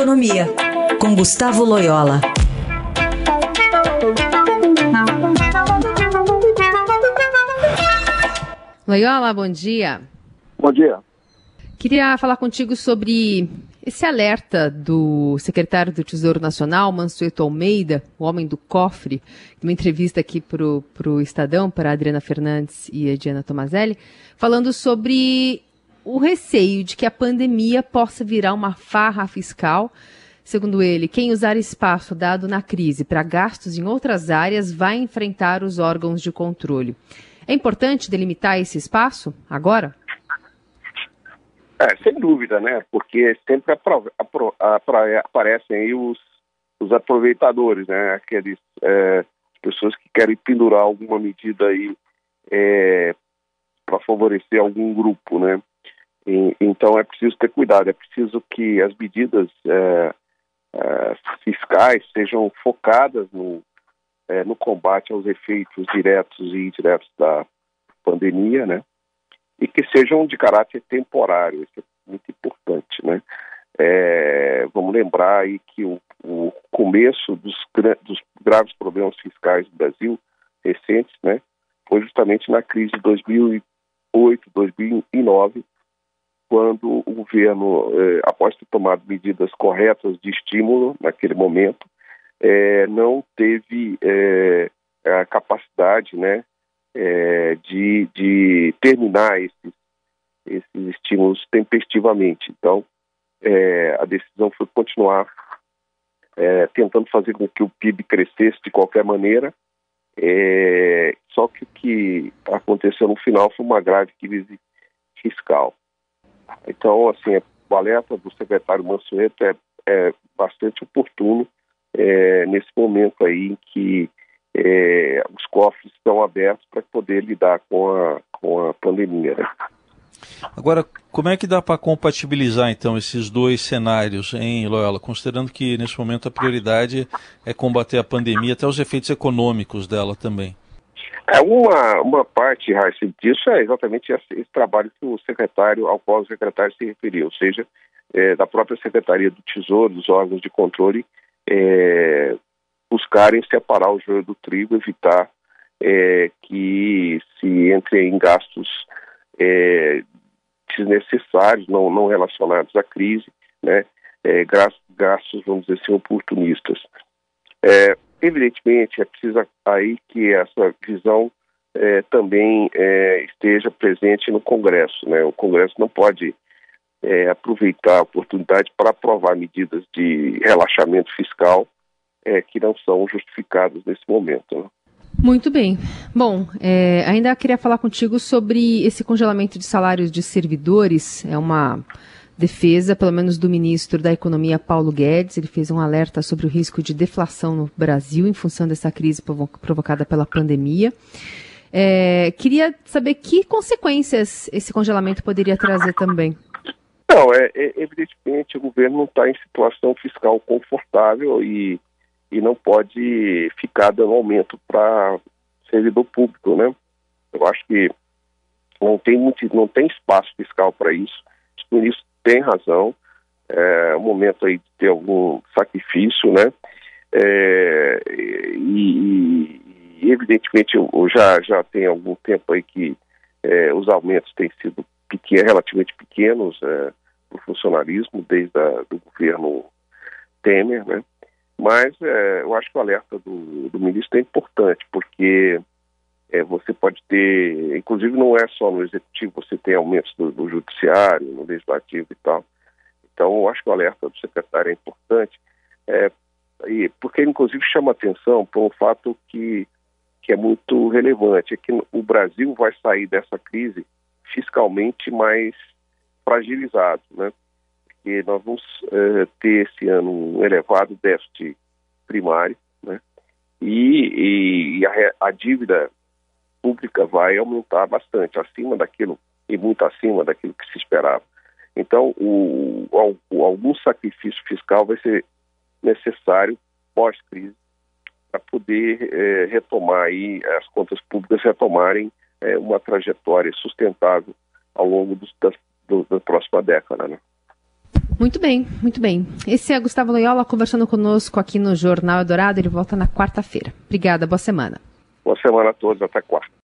Economia, com Gustavo Loyola. Loyola, bom dia. Bom dia. Queria falar contigo sobre esse alerta do secretário do Tesouro Nacional, Mansueto Almeida, o homem do cofre, numa entrevista aqui para o Estadão, para a Adriana Fernandes e a Diana Tomazelli, falando sobre o receio de que a pandemia possa virar uma farra fiscal. Segundo ele, quem usar espaço dado na crise para gastos em outras áreas vai enfrentar os órgãos de controle. É importante delimitar esse espaço agora? É, sem dúvida, né? Porque sempre aparecem aí os, os aproveitadores, né? Aqueles é, pessoas que querem pendurar alguma medida aí é, para favorecer algum grupo, né? E, então é preciso ter cuidado, é preciso que as medidas é, é, fiscais sejam focadas no, é, no combate aos efeitos diretos e indiretos da pandemia, né? e que sejam de caráter temporário, isso é muito importante, né? É, vamos lembrar aí que o, o começo dos, dos, graves problemas fiscais do Brasil recentes, né, foi justamente na crise de 2008, 2009, quando o governo, é, após ter tomado medidas corretas de estímulo naquele momento, é, não teve é, a capacidade, né, é, de, de terminar esses, esses estímulos tempestivamente. Então, é, a decisão foi continuar é, tentando fazer com que o PIB crescesse de qualquer maneira, só que o que aconteceu no final foi uma grave crise fiscal. Então, assim, o alerta do secretário Mansueto é, é bastante oportuno é, nesse momento aí em que é, os cofres estão abertos para poder lidar com a, com a pandemia. Né? Agora, como é que dá para compatibilizar então esses dois cenários, hein, Loyola? Considerando que nesse momento a prioridade é combater a pandemia, até os efeitos econômicos dela também. É uma, uma parte, Raíssa, disso é exatamente esse, esse, trabalho que o secretário, ao qual o secretário se referiu, ou seja, é, da própria Secretaria do Tesouro, dos órgãos de controle, é, buscarem separar o joio do trigo, evitar é, que se entre em gastos é, desnecessários, não, não relacionados à crise, né, é, gastos, vamos dizer assim, oportunistas. É, evidentemente, é preciso aí que essa visão é, também é, esteja presente no Congresso. Né? O Congresso não pode é, aproveitar a oportunidade para aprovar medidas de relaxamento fiscal é, que não são justificados nesse momento. Né? Muito bem. Bom, é, ainda queria falar contigo sobre esse congelamento de salários de servidores. É uma defesa, pelo menos do ministro da Economia, Paulo Guedes. Ele fez um alerta sobre o risco de deflação no Brasil em função dessa crise provocada pela pandemia. É, queria saber que consequências esse congelamento poderia trazer também. Não, é, é evidentemente o governo não está em situação fiscal confortável e e não pode ficar dando aumento para servidor público, né? Eu acho que não tem muito, não tem espaço fiscal para isso. O ministro tem razão. É o momento aí de ter algum sacrifício, né? É, e, e, evidentemente eu, já já tem algum tempo aí que é, os aumentos têm sido pequenos, relativamente pequenos é, para o funcionalismo desde a, do governo Temer, né? Mas é, eu acho que o alerta do, do ministro é importante, porque é, você pode ter, inclusive não é só no executivo, você tem aumentos do, do judiciário, no legislativo e tal. Então, eu acho que o alerta do secretário é importante, é, e, porque inclusive chama atenção por um fato que, que é muito relevante, é que o Brasil vai sair dessa crise fiscalmente mais fragilizado, né? porque nós vamos uh, ter esse ano um elevado déficit primário, né? E, e a, a, dívida pública vai aumentar bastante, acima daquilo e muito acima daquilo que se esperava. Então, o, o algum sacrifício fiscal vai ser necessário pós-crise para poder eh, retomar aí as contas públicas retomarem eh, uma trajetória sustentável ao longo das, do, da próxima década, né? Muito bem, muito bem. Esse é Gustavo Loyola conversando conosco aqui no Jornal Eldorado. Ele volta na quarta-feira. Obrigada, boa semana. Boa semana a todos, até quarta.